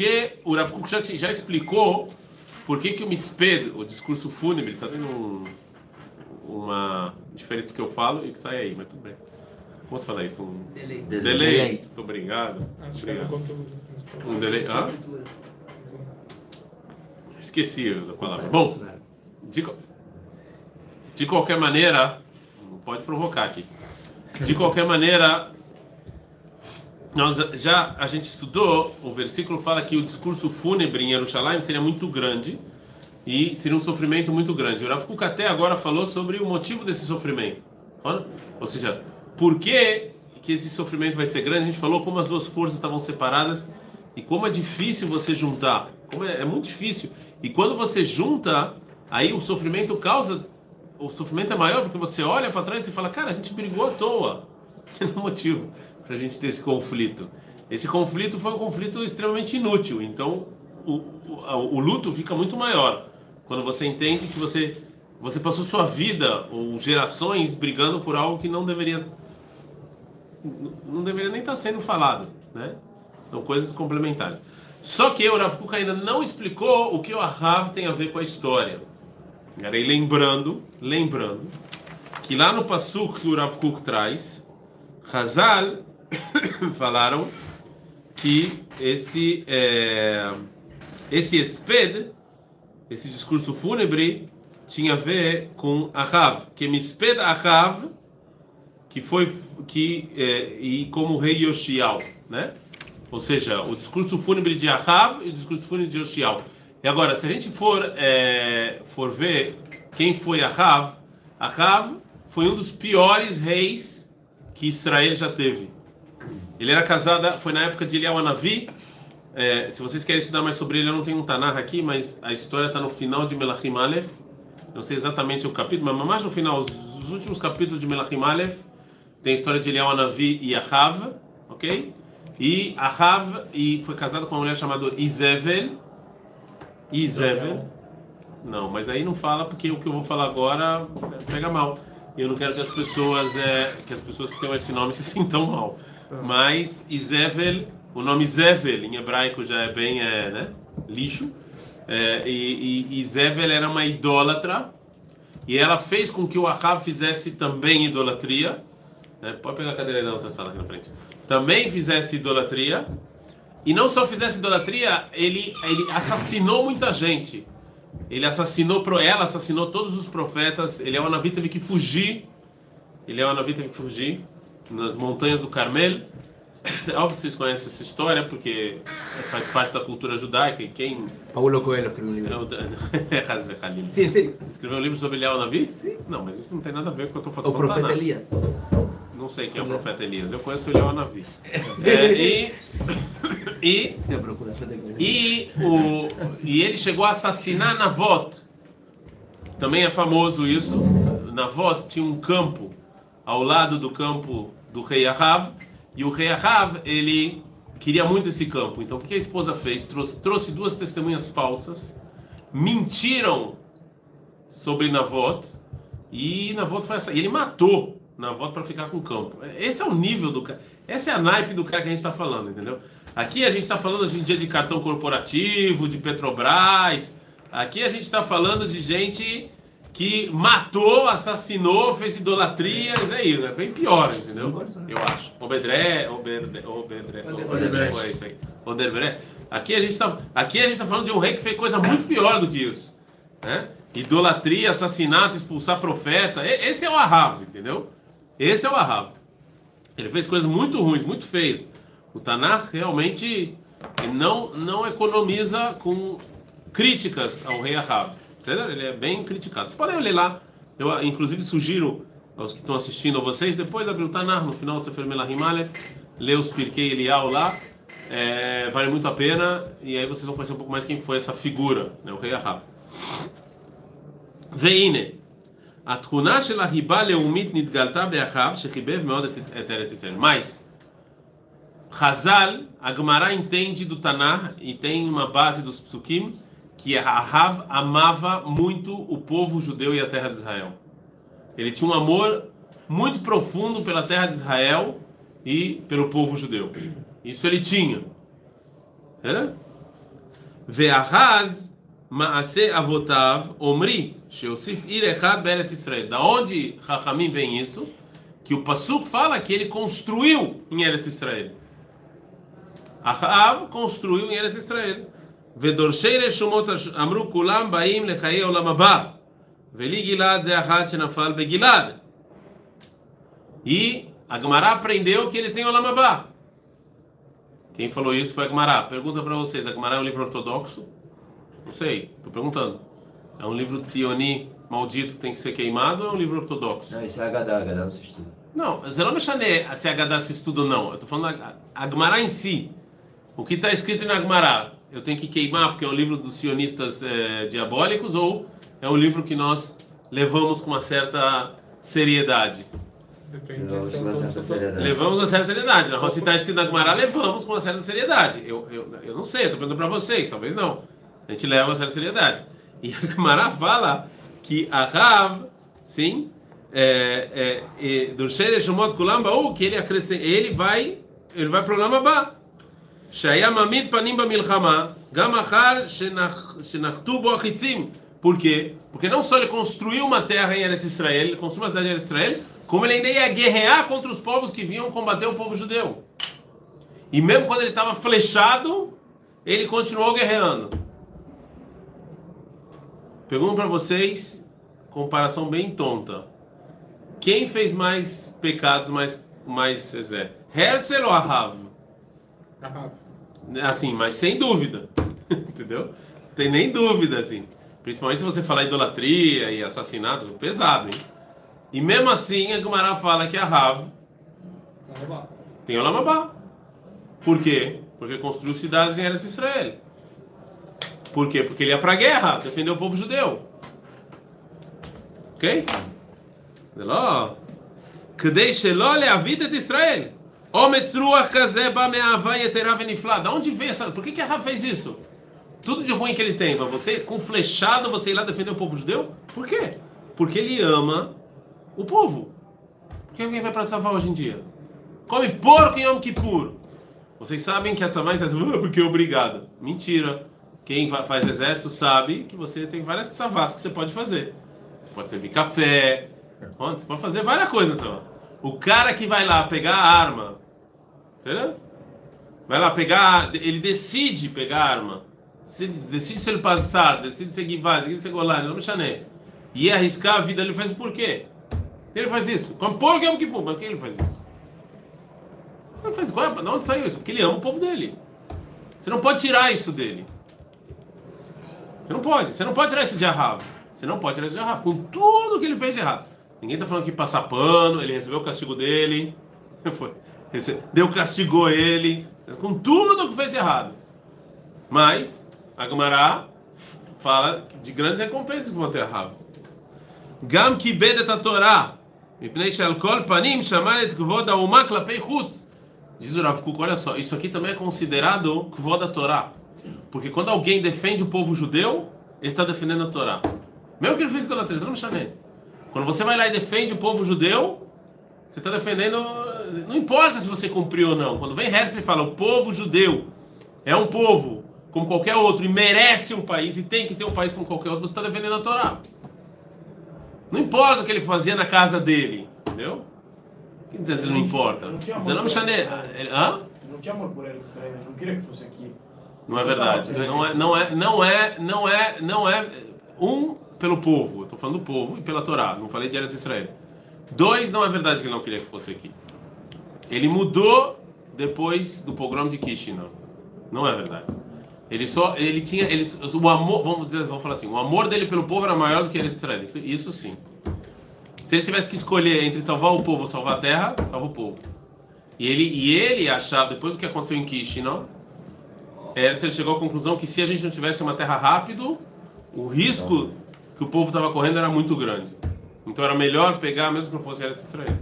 que o Rav Kuk já, já explicou por que, que o misped, o discurso fúnebre, está tendo um, uma diferença do que eu falo e que sai aí, mas tudo bem. Posso falar isso? Um Delay. delay. Delay. Muito obrigado. Acho era obrigado. Um delay. Hã? Esqueci a palavra. Bom, de, de qualquer maneira, não pode provocar aqui. De qualquer maneira, nós já a gente estudou, o versículo fala que o discurso fúnebre em Jerusalém seria muito grande e seria um sofrimento muito grande. O Rav Kuk até agora falou sobre o motivo desse sofrimento. Ou seja, por que, que esse sofrimento vai ser grande? A gente falou como as duas forças estavam separadas e como é difícil você juntar. Como é, é muito difícil. E quando você junta, aí o sofrimento causa. O sofrimento é maior porque você olha para trás e fala: Cara, a gente brigou à toa. Que não é motivo para a gente ter esse conflito. Esse conflito foi um conflito extremamente inútil. Então, o, o, o luto fica muito maior quando você entende que você você passou sua vida ou gerações brigando por algo que não deveria não deveria nem estar sendo falado, né? São coisas complementares. Só que o Rav ainda não explicou o que o Ahav tem a ver com a história. Aí lembrando, lembrando que lá no Passuk que o Rav traz, Hazal falaram que esse é, esse esped, esse discurso fúnebre tinha a ver com Ahav, que misped Ahav, que foi que é, e como rei Yoshiao, né? Ou seja, o discurso fúnebre de Ahav e o discurso fúnebre de Yoshiao. E agora, se a gente for é, for ver quem foi Ahav, Ahav foi um dos piores reis que Israel já teve. Ele era casado, foi na época de Eliyahu Hanavi. É, se vocês querem estudar mais sobre ele, eu não tenho um Tanakh aqui, mas a história está no final de Melachim Aleph. Não sei exatamente o capítulo, mas mais no final, os, os últimos capítulos de Melachim Aleph, tem a história de Eliyahu Hanavi e Ahav, ok? E Ahav e foi casado com uma mulher chamada Izevel. Izevel. Não, mas aí não fala porque o que eu vou falar agora pega mal. Eu não quero que as pessoas é, que as pessoas que tenham esse nome se sintam mal. Mas Izevel, o nome Zevel em hebraico já é bem é, né, lixo. É, e, e era uma idólatra e ela fez com que o Ahav fizesse também idolatria. né? Pode pegar a cadeira na outra sala aqui na frente. Também fizesse idolatria. E não só fizesse idolatria, ele, ele assassinou muita gente. Ele assassinou pro ela, assassinou todos os profetas. Ele é o Navi teve que fugir. Ele é o Navi teve que fugir nas montanhas do Carmel. É óbvio que vocês conhecem essa história porque faz parte da cultura judaica. E quem Paulo Coelho escreveu um é livro. o Hazve Halim. Sim, sério. Escreveu um livro sobre Eliel Navi? Sim. Não, mas isso não tem nada a ver com o que eu estou O falando. profeta Elias. Não sei quem é o profeta Elias. Eu conheço o Eliel Navi. É, e, e e, o, e ele chegou a assassinar Navot. Também é famoso isso. Navot tinha um campo ao lado do campo do rei Ahav. E o rei Ahav, ele queria muito esse campo. Então, o que a esposa fez? Trouxe, trouxe duas testemunhas falsas. Mentiram sobre Navot. E Navot foi essa. E ele matou Navot para ficar com o campo. Esse é o nível do cara. Essa é a naipe do cara que a gente está falando, entendeu? Aqui a gente está falando hoje em dia de cartão corporativo, de Petrobras. Aqui a gente está falando de gente que matou, assassinou, fez idolatria. É isso, é bem pior, entendeu? Eu acho. Obedré, Obedré, Obedré, Obedré, é isso aí. Odebré. Aqui a gente está, aqui a gente está falando de um rei que fez coisa muito pior do que isso, né? Idolatria, assassinato, expulsar profeta. Esse é o Ahav, entendeu? Esse é o Ahav. Ele fez coisas muito ruins, muito feias. O Tanakh realmente não não economiza com críticas ao rei Ahab. Certo? Ele é bem criticado. Vocês podem ler lá. Eu, ah, inclusive, sugiro aos que estão assistindo a vocês, depois abrir o Tanakh, no final você Melahim Aleph, ler os Pirkei Elial lá. É, vale muito a pena. E aí vocês vão conhecer um pouco mais quem foi essa figura, né, o rei Ahab. והנה, התכונה של החיבה לאומית נתגלתה באחיו שחיבב מאוד את, את ארץ ישראל. mais, Hazal, a Gemara entende do Tanar e tem uma base dos psukim que Ahav amava muito o povo judeu e a terra de Israel. Ele tinha um amor muito profundo pela terra de Israel e pelo povo judeu. Isso ele tinha. Ve'ahaz ma'ase avotav omri sheosif ir echad be'eretz Israel. Da onde Chachamim vem isso? Que o Pasuk fala que ele construiu em Eretz Israel. Ahav construiu em Eretz Israel. ודורשי רשומות אמרו כולם באים לחיי עולם הבא ולי גלעד זה אחד שנפל בגלעד e a Gemara aprendeu que ele tem o Lamabá. Quem falou isso foi a Gemara. Pergunta para vocês: a Gemara é um livro ortodoxo? Não sei, estou perguntando. É um livro de Sioni maldito que tem que ser queimado ou é um livro ortodoxo? Não, isso é Agadá, Agadá não se estuda. Não, você não me chame se Agadá se estuda ou não. Eu estou falando a, a Gemara em si. O que está escrito na Gemara, Eu tenho que queimar porque é um livro dos sionistas é, diabólicos ou é um livro que nós levamos com uma certa seriedade? Depende Levamos é com um uma certa seriedade. Levamos com uma certa seriedade. Na se está escrito na Gemara, levamos com uma certa seriedade. Eu, eu, eu não sei, estou perguntando para vocês, talvez não. A gente leva com uma certa seriedade. E a Gemara fala que a Rav, sim, é, é, é, do Shere Shomot Kulam Baú, que ele, acrescenta, ele vai ele vai para o Lamabá. Shaya mamid panim bamilchama, gamachar shenakhtu bo achitzim. Por quê? Porque não só ele construiu uma terra em Eretz Israel, ele construiu uma cidade em Eretz Israel, como ele ainda ia guerrear contra os povos que vinham combater o povo judeu. E mesmo quando ele estava flechado, ele continuou guerreando. Pergunto para vocês, comparação bem tonta. Quem fez mais pecados, mais mais Zezé? Herzl ou Ahav? Assim, mas sem dúvida. Entendeu? Tem nem dúvida, assim. Principalmente se você falar idolatria e assassinato, pesado, hein? E mesmo assim, a Gumará fala que a Rav tem o Lamabá. Por quê? Porque construiu cidades em Eretz Israel. Por quê? Porque ele ia pra guerra, defender o povo judeu. Ok? Kedei Shelol Ló a vida de Israel. Ometz ruach kazeba me'avá yeterá veniflá. Da onde vem essa... Por que que Rafa fez isso? Tudo de ruim que ele tem, mas você, com flechado, você ir lá defender o povo judeu? Por quê? Porque ele ama o povo. Por que alguém vai para salvar hoje em dia? Come porco em Yom Kippur. Vocês sabem que a tzavá ah, é porque obrigado. Mentira. Quem faz exército sabe que você tem várias savas que você pode fazer. Você pode servir café, é. você pode fazer várias coisas. O cara que vai lá pegar a arma será? Vai lá pegar, ele decide pegar a arma. Decide se ele passar, decide se guivar, decide se golar, não me chanei. E arriscar a vida, ele faz por quê? Ele faz isso. Come porco em Yom Kippur. Mas por que ele faz isso? Ele faz, qual é, de onde saiu isso? Porque ele ama o povo dele. Você não pode tirar isso dele. Você não pode. Você não pode tirar isso de Ahav. Você não pode tirar isso de Ahav. Com tudo que ele fez de errado. Ninguém está falando que passar pano, ele recebeu o castigo dele. Foi. Deus castigou ele com tudo que fez de errado. Mas Agumará fala de grandes recompensas que vão ter errado. Gam ki bedet a Torá, mipnei shel kol panim shamalet kvod ha'uma klapei chutz. Diz o Rav Kuk, olha só, isso aqui também é considerado kvod a Torá. Porque quando alguém defende o povo judeu, ele está defendendo a Torá. Mesmo que ele fez idolatrias, não me chame. Quando você vai lá e defende o povo judeu, você está defendendo não importa se você cumpriu ou não. Quando vem Herzl e fala o povo judeu é um povo como qualquer outro e merece um país e tem que ter um país como qualquer outro, você está defendendo a Torá. Não importa o que ele fazia na casa dele, entendeu? O que quer dizer não importa? Não tinha não amor. Israel. Hã? Não tinha amor por Israel, ele não queria que fosse aqui. Não é verdade. Não é, não é, não é, não é, não é um pelo povo. Eu estou falando do povo e pela Torá. Não falei de Eretz Israel. Dois, não é verdade que ele não queria que fosse aqui. Ele mudou depois do pogrom de Kishinev. Não é verdade. Ele só, ele tinha, ele, o amor, vamos dizer, vamos falar assim, o amor dele pelo povo era maior do que Eretz Israel. Isso, isso sim. Se ele tivesse que escolher entre salvar o povo ou salvar a terra, salva o povo. E ele, e ele achava, depois do que aconteceu em Kishinev, Herzl chegou à conclusão que se a gente não tivesse uma terra rápido, o risco que o povo estava correndo era muito grande. Então era melhor pegar, mesmo que não fosse Eretz Israel.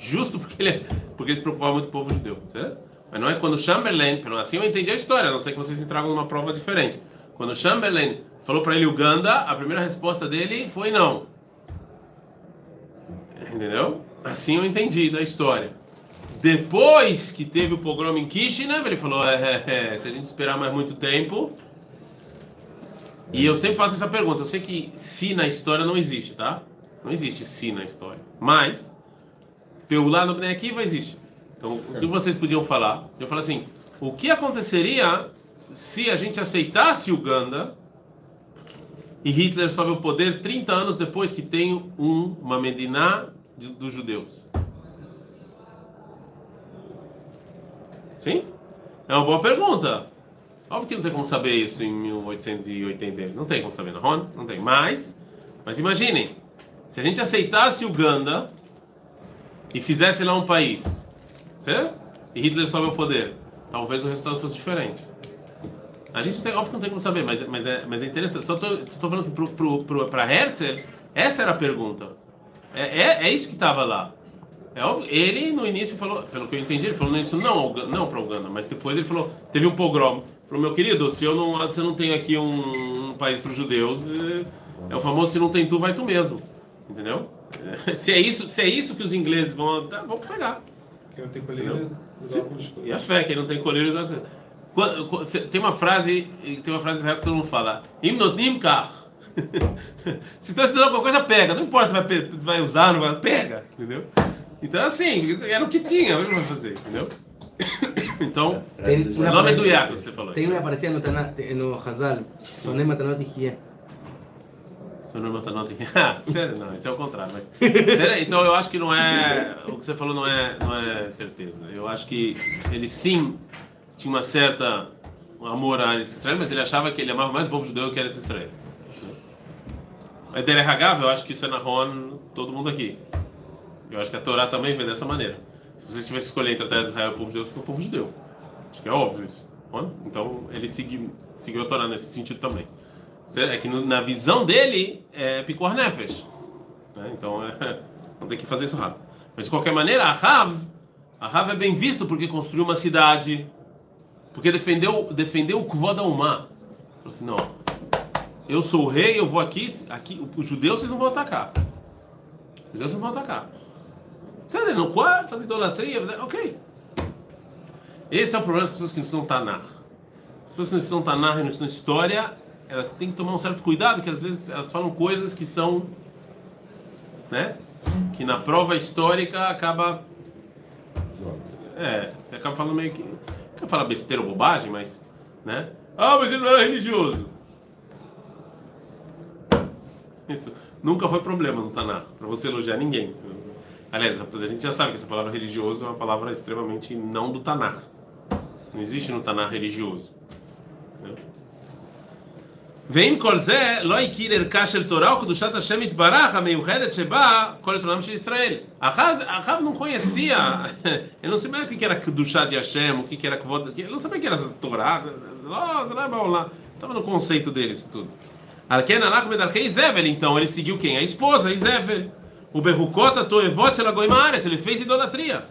Justo porque ele, porque ele se preocupava muito com o povo judeu. Certo? Mas não é quando Chamberlain, pelo assim eu entendi a história, a não sei que vocês me tragam uma prova diferente. Quando Chamberlain falou para ele Uganda, a primeira resposta dele foi não. Entendeu? Assim eu entendi da história. Depois que teve o pogrom em Kishinev, ele falou: é, é, é, se a gente esperar mais muito tempo, E eu sempre faço essa pergunta. Eu sei que se na história não existe, tá? Não existe se na história. Mas, pelo lado do Akiva existe. Então, o que vocês podiam falar? Eu falo assim: o que aconteceria se a gente aceitasse Uganda e Hitler sobe o poder 30 anos depois que tem um, uma Medina de, dos judeus? Sim? É uma boa pergunta. Óbvio que não tem como saber isso em 1880. Não tem como saber, não, não tem. Mas, mas imaginem, se a gente aceitasse Uganda e fizesse lá um país, certo? E Hitler sobe ao poder, talvez o resultado fosse diferente. A gente tem, óbvio que não tem como saber, mas, mas, é, mas é interessante. Só estou falando que para Herzl, essa era a pergunta. É, é, é isso que estava lá. É óbvio, ele no início falou, pelo que eu entendi, ele falou isso não, não para Uganda, mas depois ele falou, teve um pogrom. Falou, meu querido, se eu não, se eu não tenho aqui um, um país para os judeus, é, é, o famoso se não tem tu, vai tu mesmo. Entendeu? Se é isso, se é isso que os ingleses vão, tá, vamos pegar. Quem não tem colírio, E a fé, quem não tem colírio, tem uma frase, tem uma frase que todo mundo fala, Imnotim kar. se está estudando alguma coisa, pega. Não importa se vai, vai usar, não vai, pega. Entendeu? Então, assim, era o que tinha, o que vai fazer, entendeu? Então, tem o nome do Iago, você falou. Tem uma aparecia no, no Hazal, Soné Matanot Ichie. Soné Matanot Ichie. Ah, sério, não, isso é o contrário. Mas, sério, então eu acho que não é, o que você falou não é, não é certeza. Eu acho que ele sim tinha uma certa amor a Eretz Israel, mas ele achava que ele amava mais o povo judeu que Eretz Israel. Mas dele eu acho que isso é na Ron, todo mundo aqui. Eu acho que a Torá também vem dessa maneira. Se você tivesse escolher entre a terra de Israel e o povo judeu, foi o povo judeu. Acho que é óbvio isso. Então ele seguiu, seguiu a Torá nesse sentido também. É que na visão dele é Picor Nefesh. Né? Então é, não tem que fazer isso rápido. Mas de qualquer maneira, a Rav, a Rav é bem visto porque construiu uma cidade, porque defendeu, defendeu o Kvod Umá. Falou assim: não, eu sou o rei, eu vou aqui, aqui os judeus vocês não vão atacar. Os judeus não vão atacar. Você não quer fazer idolatria? Fazer... Ok. Esse é o problema das pessoas que não estudam Tanar. As pessoas que não estudam Tanar e não estudam história, elas têm que tomar um certo cuidado, que às vezes elas falam coisas que são. né? Que na prova histórica acaba. É, você acaba falando meio que. Não falar besteira ou bobagem, mas. né? Ah, mas ele não era religioso. Isso nunca foi problema no Tanar, para você elogiar ninguém. Aliás, a gente já sabe que essa palavra religioso é uma palavra extremamente não do Tanar. Não existe no Tanar religioso. ואם כל זה לא הכיר ערכה של תורה וקדושת השם יתברך המיוחדת שבה כל עיתונם של ישראל. אחאב não conhecia, ele não sabia o que era קדושת de Hashem, o que era כבוד, ele não sabia o que era essa Torá, não, não, lá, estava no conceito dele isso tudo. Alken alach bedarkei Izevel, então ele seguiu quem? A esposa, Izevel. O Berrukota Toevot Shelagoimaret, ele fez idolatria.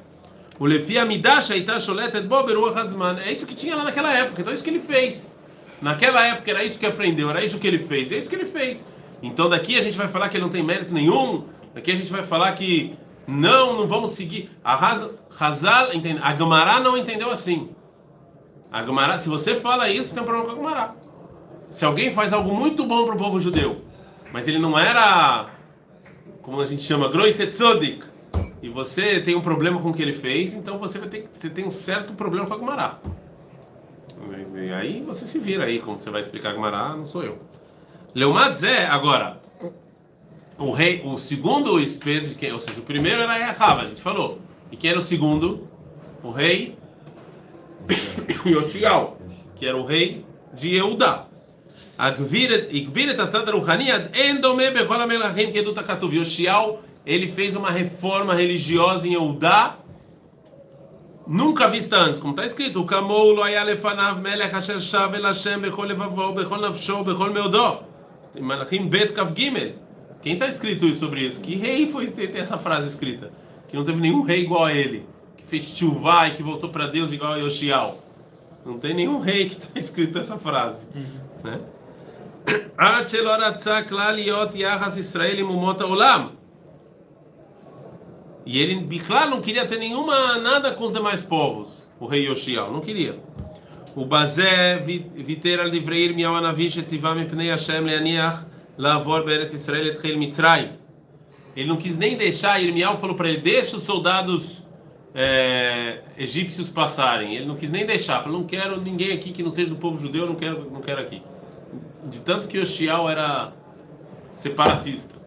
O Lefi Amidash Aita Sholetet Bo Beruach Hazman. É isso que tinha lá naquela época, então é isso que ele fez. Naquela época era isso que aprendeu, era isso que ele fez, é isso que ele fez. Então daqui a gente vai falar que ele não tem mérito nenhum, daqui a gente vai falar que não, não vamos seguir. A Hazal, a Gamará não entendeu assim. A Gamará, se você fala isso, tem um problema com a Gamará. Se alguém faz algo muito bom para o povo judeu, mas ele não era como a gente chama, Groisetzodik, e você tem um problema com o que ele fez, então você vai ter você tem um certo problema com a mas e aí você se vira aí, como você vai explicar Gumará, não sou eu. Leomadze, agora, o rei, o segundo espelho, quem, ou seja, o primeiro era Yahava, a gente falou. E quem era o segundo? O rei Yoshial, que era o rei de Eudá. Yoshial, ele fez uma reforma religiosa em Eudá nunca vista antes, como está escrito, Kamou lo ayalefanav melech asher shav el Hashem bechol levavó, bechol nafsho bechol meodó. Tem Malachim bet kav gimel. Quem está escrito sobre isso? Que rei foi ter essa frase escrita? Que não teve nenhum rei igual a ele, que fez chuvá e que voltou para Deus igual a Yoshial. Não tem nenhum rei que está escrito essa frase, né? Israel Olam. E ele, Biclar, não queria ter nenhuma nada com os demais povos, o rei Yoshiel, não queria. O Bazé Vitera Livreir Miawanavish Etzivam Pnei Hashem Leaniach Lavor Beret Israel Etchel Mitzrayim. Ele não quis nem deixar, Irmial falou para ele: deixa os soldados é, egípcios passarem. Ele não quis nem deixar, falou: não quero ninguém aqui que não seja do povo judeu, não quero, não quero aqui. De tanto que Yoshiel era separatista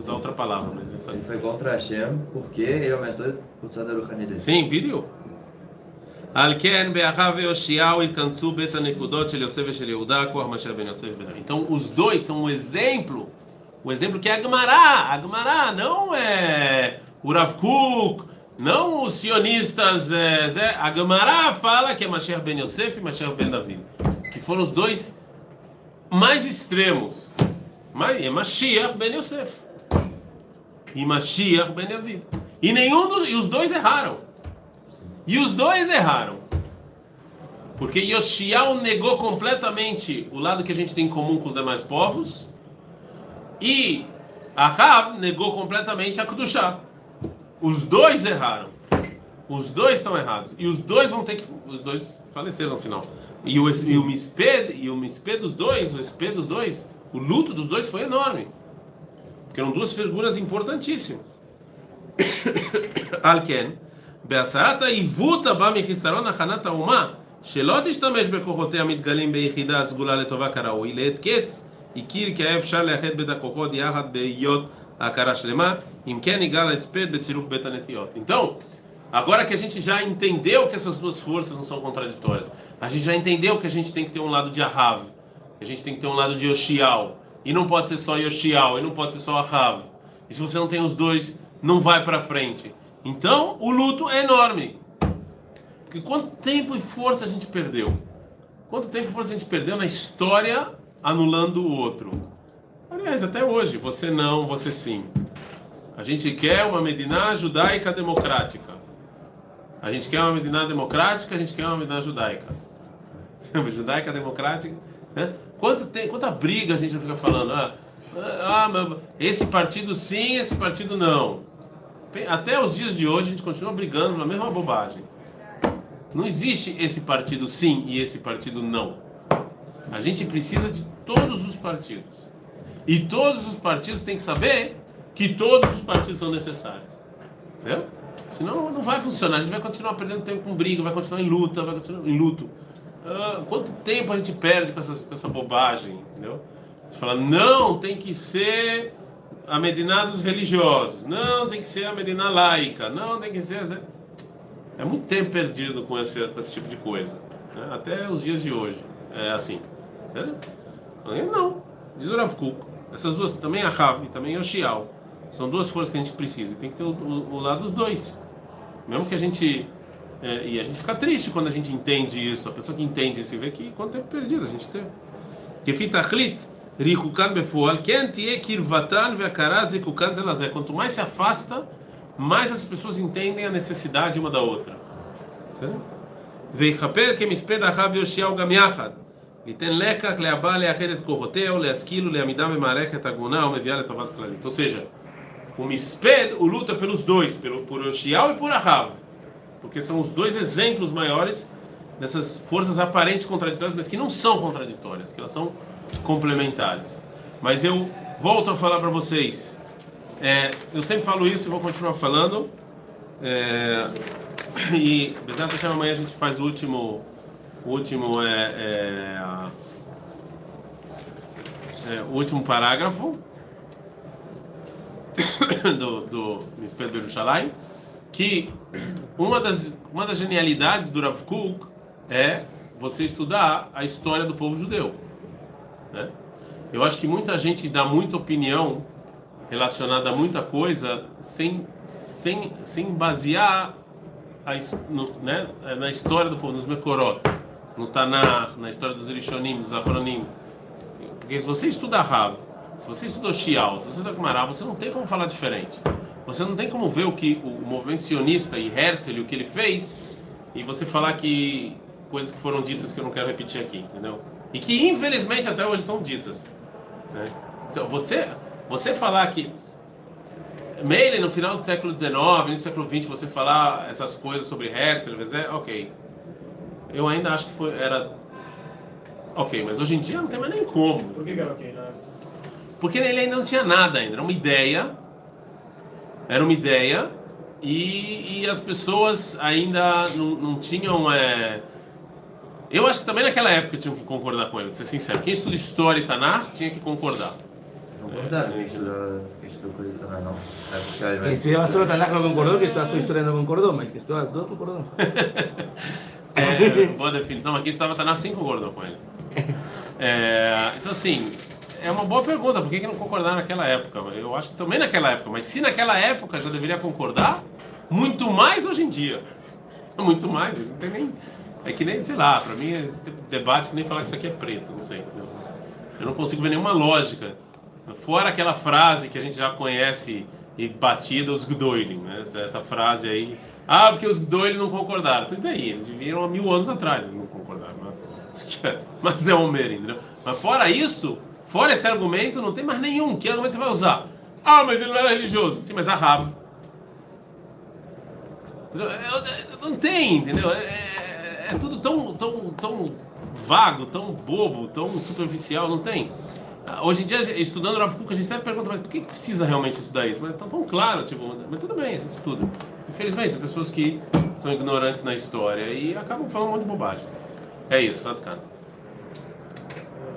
usar outra palavra, mas é essa... Ele foi contra Hashem porque ele aumentou o tzad Ruhani dele. Sim, pediu. Então os dois são um exemplo, o um exemplo que é Agmará, Agmará não é o não os sionistas, é, é, Agmará fala que é Masher Ben Yosef e Masher Ben David, que foram os dois mais extremos, mas é Mashiach Ben Yosef e Mashiach ben David. E nenhum dos, e os dois erraram. E os dois erraram. Porque Yoshiao negou completamente o lado que a gente tem em comum com os demais povos. E Ahav negou completamente a Kedushá. Os dois erraram. Os dois estão errados. E os dois vão ter que. Os dois faleceram no final. E o, e o Misped, e o Misped dos dois, o Misped dos dois, o luto dos dois foi enorme. Porque eram duas figuras importantíssimas. Alken, Beasarata e Vuta Bamichisaron Achanata Uma, Shelot Ishtamesh Bekohote Amidgalim Beichida Asgula Letova Karau, Ilet Ketz, Ikir Keev Shalachet Bedakokod Yahat Beyot Akara Shlema, Imken Igala Esped Betziruf Betanetiot. Então, Agora que a gente já entendeu que essas duas forças não são contraditórias, a gente já entendeu que a gente tem que ter um lado de Ahav, a gente tem que ter um lado de oshial e não pode ser só Yoshial, e não pode ser só Ahav. E se você não tem os dois, não vai para frente. Então, o luto é enorme. Porque quanto tempo e força a gente perdeu? Quanto tempo e força a gente perdeu na história anulando o outro? Aliás, até hoje, você não, você sim. A gente quer uma Mediná judaica democrática. A gente quer uma Mediná democrática, a gente quer uma Mediná judaica. judaica democrática. Né? Quanto tem, quanta briga a gente fica falando? Ah, ah, esse partido sim, esse partido não. Até os dias de hoje a gente continua brigando na mesma bobagem. Não existe esse partido sim e esse partido não. A gente precisa de todos os partidos. E todos os partidos têm que saber que todos os partidos são necessários. Entendeu? Senão não vai funcionar. A gente vai continuar perdendo tempo com briga, vai continuar em luta, vai continuar em luto. Ah, quanto tempo a gente perde com essa, com essa bobagem? Entendeu? Você fala, não, tem que ser a Medina dos religiosos. Não, tem que ser a Medina laica. Não, tem que ser. É muito tempo perdido com esse, com esse tipo de coisa. Né? Até os dias de hoje. É assim. Não. Diz o Rav Kuk. Essas duas, também a Rav e também o Shial. São duas forças que a gente precisa. E tem que ter o, o, o lado dos dois. Mesmo que a gente. É, e a gente fica triste quando a gente entende isso. A pessoa que entende isso e vê que quanto tempo perdido a gente teve. Que fita Rikukan befual, quem tie kirvatan ve'akara zikukan zelazé. Quanto mais se afasta, mais as pessoas entendem a necessidade uma da outra. ויכפר כמספד אחאב ויאשיהו גם יחד. ייתן לקח להבא לאחד את כוחותיה ולהשכיל ולעמידה במערכת הגונה ומביאה לטובת כללית. Ou seja, o Misped, o luta pelos dois, pelo, por Yoshiao e por Ahav. Porque são os dois exemplos maiores dessas forças aparentes contraditórias, mas que não são contraditórias, que elas são complementares. Mas eu volto a falar para vocês. É, eu sempre falo isso e vou continuar falando. É, e apesar de amanhã a gente faz o último, o último é, é, é, o último parágrafo do do Misped Yerushalayim, que uma das uma das genialidades do Rav Kuk é você estudar a história do povo judeu. Né? Eu acho que muita gente dá muita opinião relacionada a muita coisa sem, sem, sem basear a, no, né, na história do povo, nos Mekorot, no Tanakh, na história dos Rishonim, dos Achronim. Porque se você estuda Rav, se você estuda Shial, se você estuda Kumará, você não tem como falar diferente. Você não tem como ver o que o movimento sionista e Herzl, o que ele fez, e você falar que coisas que foram ditas que eu não quero repetir aqui, entendeu? e que infelizmente até hoje são ditas. Né? Então, você, você falar que Meile no final do século XIX, no século XX, você falar essas coisas sobre Herzl, ok. eu ainda acho que foi, era ok, mas hoje em dia não tem mais nem como. Por que que era ok, né? Porque ele ainda não tinha nada ainda, era uma ideia, era uma ideia, e, e as pessoas ainda não, não tinham. É... Eu acho que também naquela época tinham que concordar com ele, ser sincero. Quem estuda história e Tanar tinha que concordar. Concordaram quem estudou, quem estudou coisa também não. É Quem mas estudiaba solo Tanakh no concordó, que estudaba sua história no concordó, mas que estudaba as duas concordó. É, boa definição, mas quem estudava Tanar sim concordou com ele. É, então, assim, é uma boa pergunta, por que, que não concordar naquela época? Eu acho que também naquela época, mas se naquela época já deveria concordar, muito mais hoje em dia. Muito mais, não tem nem. É que nem, sei lá, pra mim esse tipo de debate que nem falar que isso aqui é preto, não sei. Eu, não consigo ver nenhuma lógica. Fora aquela frase que a gente já conhece e batida, os Gdoilim, né? Essa, essa frase aí. Ah, porque os Gdoilim não concordaram. Tudo bem, eles viviam há mil anos atrás, eles não concordaram. Mas, mas é Homer, entendeu? Mas fora isso, fora esse argumento, não tem mais nenhum. Que argumento você vai usar? Ah, mas ele não era religioso. Sim, mas a Rab. Não tem, entendeu? É, é- é tudo tão, tão, tão vago, tão bobo, tão superficial, não tem. Ah, Hoje em dia, estudando Rav Kuk, a gente sempre pergunta, mas por que precisa realmente estudar isso? Mas é tão, claro, tipo, mas tudo bem, a gente estuda. Infelizmente, tem pessoas que são ignorantes na história e acabam falando um monte de bobagem. É isso, tá, cara?